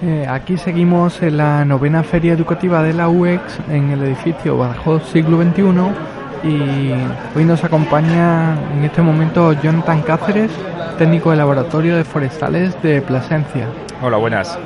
Eh, aquí seguimos en la novena feria educativa de la UEX en el edificio Badajoz Siglo XXI y hoy nos acompaña en este momento Jonathan Cáceres, técnico de laboratorio de forestales de Plasencia. Hola, buenas.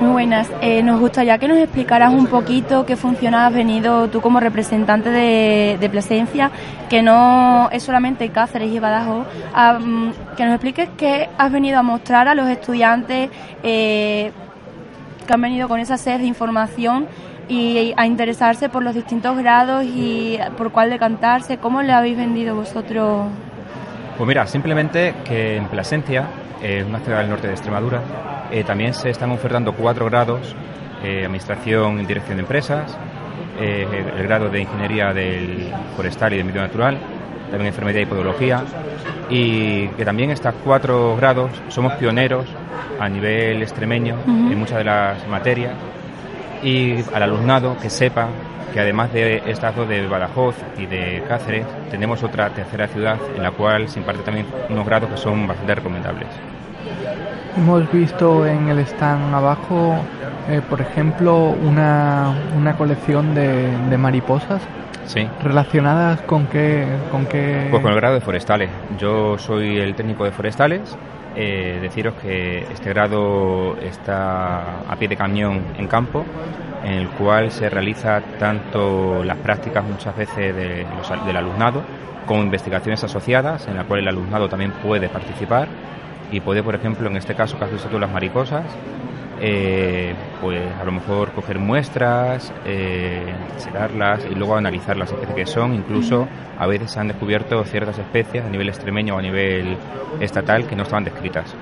Muy buenas. Eh, nos gustaría que nos explicaras un poquito qué función has venido tú como representante de, Plasencia, que no es solamente Cáceres y Badajoz, a, mm, que nos expliques qué has venido a mostrar a los estudiantes eh, que han venido con esa sed de información y a interesarse por los distintos grados y por cuál decantarse. ¿Cómo le habéis vendido vosotros? Pues mira, simplemente que en Plasencia, eh, una ciudad del norte de Extremadura, eh, también se están ofertando cuatro grados, eh, Administración y Dirección de Empresas, eh, el grado de Ingeniería del Forestal y de Medio Natural, también Enfermería y Podología, y que también estos cuatro grados somos pioneros a nivel extremeño en muchas de las materias y al alumnado que sepa que además de estas dos de Badajoz y de Cáceres, tenemos otra tercera ciudad en la cual se imparte también unos grados que son bastante recomendables. Hemos visto en el stand abajo, eh, por ejemplo, una, una colección de, de mariposas Sí. relacionadas con qué, con qué... Pues con el grado de forestales. Yo soy el técnico de forestales. Eh, deciros que este grado está a pie de cañón en campo, en el cual se realiza tanto las prácticas muchas veces de los- del alumnado como investigaciones asociadas, en la cual el alumnado también puede participar y puede, por ejemplo, en este caso que has visto tú las mariposas, eh, pues a lo mejor coger muestras, eh, secarlas y luego analizar las especies que son. Incluso a veces se han descubierto ciertas especies a nivel extremeño o a nivel estatal que no estaban descritas.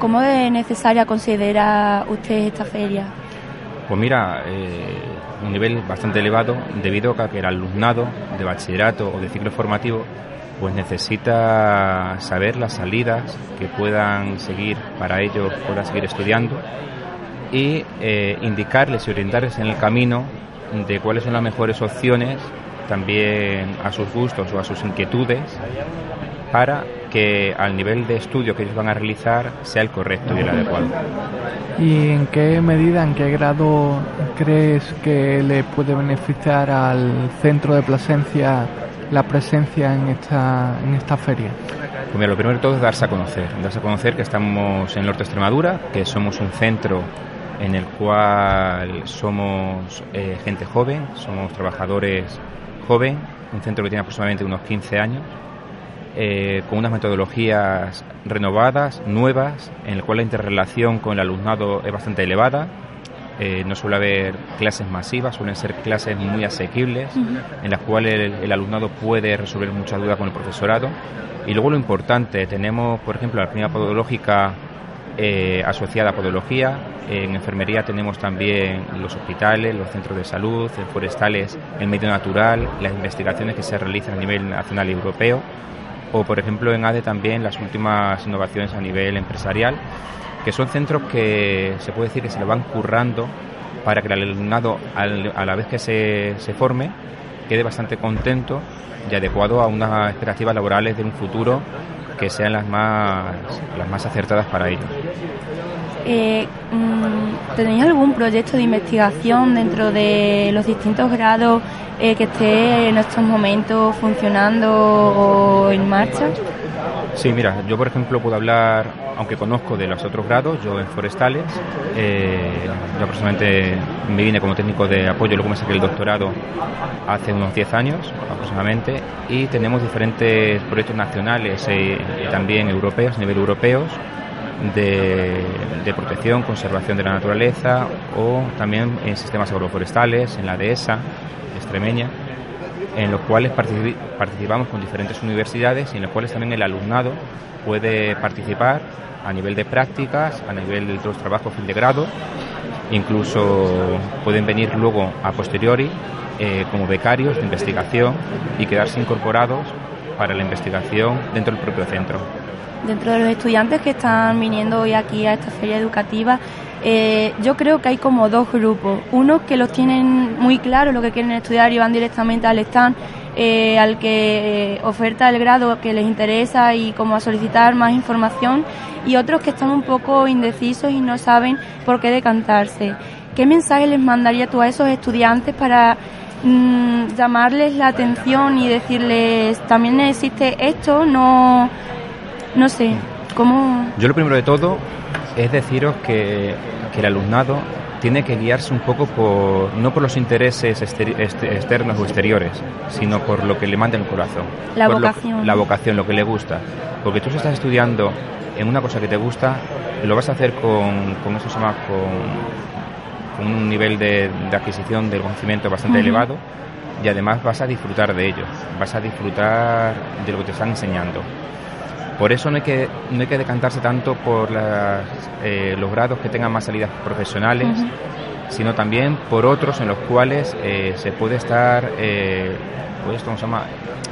¿Cómo de necesaria considera usted esta feria? Pues mira, eh, un nivel bastante elevado debido a que el alumnado de bachillerato o de ciclo formativo pues necesita saber las salidas que puedan seguir para ellos, puedan seguir estudiando y eh, indicarles y orientarles en el camino de cuáles son las mejores opciones también a sus gustos o a sus inquietudes para que al nivel de estudio que ellos van a realizar sea el correcto y el adecuado. ¿Y en qué medida, en qué grado crees que le puede beneficiar al centro de Plasencia la presencia en esta, en esta feria? Pues mira, lo primero de todo es darse a conocer. Darse a conocer que estamos en el norte de Extremadura, que somos un centro en el cual somos eh, gente joven, somos trabajadores joven, un centro que tiene aproximadamente unos 15 años, eh, con unas metodologías renovadas, nuevas, en el cual la interrelación con el alumnado es bastante elevada. Eh, no suele haber clases masivas, suelen ser clases muy asequibles, en las cuales el, el alumnado puede resolver muchas dudas con el profesorado. Y luego lo importante, tenemos, por ejemplo, la primera podológica eh, asociada a podología. En enfermería tenemos también los hospitales, los centros de salud, en forestales, el medio natural, las investigaciones que se realizan a nivel nacional y europeo. O, por ejemplo, en ADE también las últimas innovaciones a nivel empresarial, que son centros que se puede decir que se le van currando para que el alumnado, al- a la vez que se, se forme, quede bastante contento y adecuado a unas expectativas laborales de un futuro que sean las más, las más acertadas para ellos. Eh, mm, ¿Tenéis algún proyecto de investigación dentro de los distintos grados eh, que esté en estos momentos funcionando o en marcha? Sí, mira, yo por ejemplo puedo hablar, aunque conozco de los otros grados, yo en forestales, eh, yo aproximadamente me vine como técnico de apoyo, luego me saqué el doctorado hace unos 10 años aproximadamente, y tenemos diferentes proyectos nacionales eh, y también europeos, a nivel europeos, de, protección, conservación de la naturaleza o también en sistemas agroforestales, en la dehesa extremeña, en los cuales participamos con diferentes universidades y en los cuales también el alumnado puede participar a nivel de prácticas, a nivel de los trabajos fin de grado, incluso pueden venir luego a posteriori eh, como becarios de investigación y quedarse incorporados para la investigación dentro del propio centro. Dentro de los estudiantes que están viniendo hoy aquí a esta feria educativa, eh, yo creo que hay como dos grupos. Unos que los tienen muy claro lo que quieren estudiar y van directamente al stand eh, al que oferta el grado que les interesa y como a solicitar más información y otros que están un poco indecisos y no saben por qué decantarse. ¿Qué mensaje les mandaría tú a esos estudiantes para mm, llamarles la atención y decirles también existe esto? No, no sé, ¿cómo...? Yo lo primero de todo es deciros que, que el alumnado tiene que guiarse un poco por, no por los intereses externos o exteriores, sino por lo que le manda el corazón. La vocación. la vocación, lo que le gusta. Porque tú si estás estudiando en una cosa que te gusta, lo vas a hacer con, con eso se llama, con, con un nivel de, de, adquisición del conocimiento bastante elevado y además vas a disfrutar de ello, vas a disfrutar de lo que te están enseñando. Por eso no hay que, no hay que decantarse tanto por las, eh, los grados que tengan más salidas profesionales, sino también por otros en los cuales eh, se puede estar, eh, pues, ¿cómo se llama?,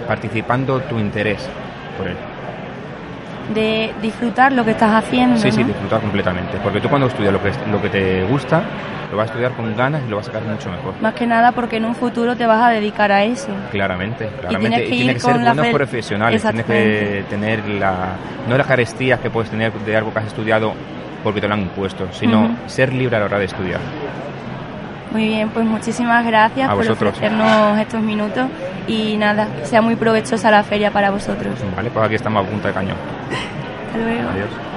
participando tu interés por él. De disfrutar lo que estás haciendo. Sí, ¿no? sí, disfrutar completamente. Porque tú cuando estudias lo que, lo que te gusta, lo vas a estudiar con ganas y lo vas a sacar mucho mejor. Más que nada porque en un futuro te vas a dedicar a eso. Claramente, claramente. Y tienes que, y tienes que ser buenos profesionales, tienes que tener la, no las carestías que puedes tener de algo que has estudiado porque te lo han impuesto, sino uh -huh. ser libre a la hora de estudiar. Muy bien, pues muchísimas gracias a por vosotros. ofrecernos estos minutos y nada, sea muy provechosa la feria para vosotros. Vale, pues aquí estamos a punta de cañón. Hasta luego. Adiós.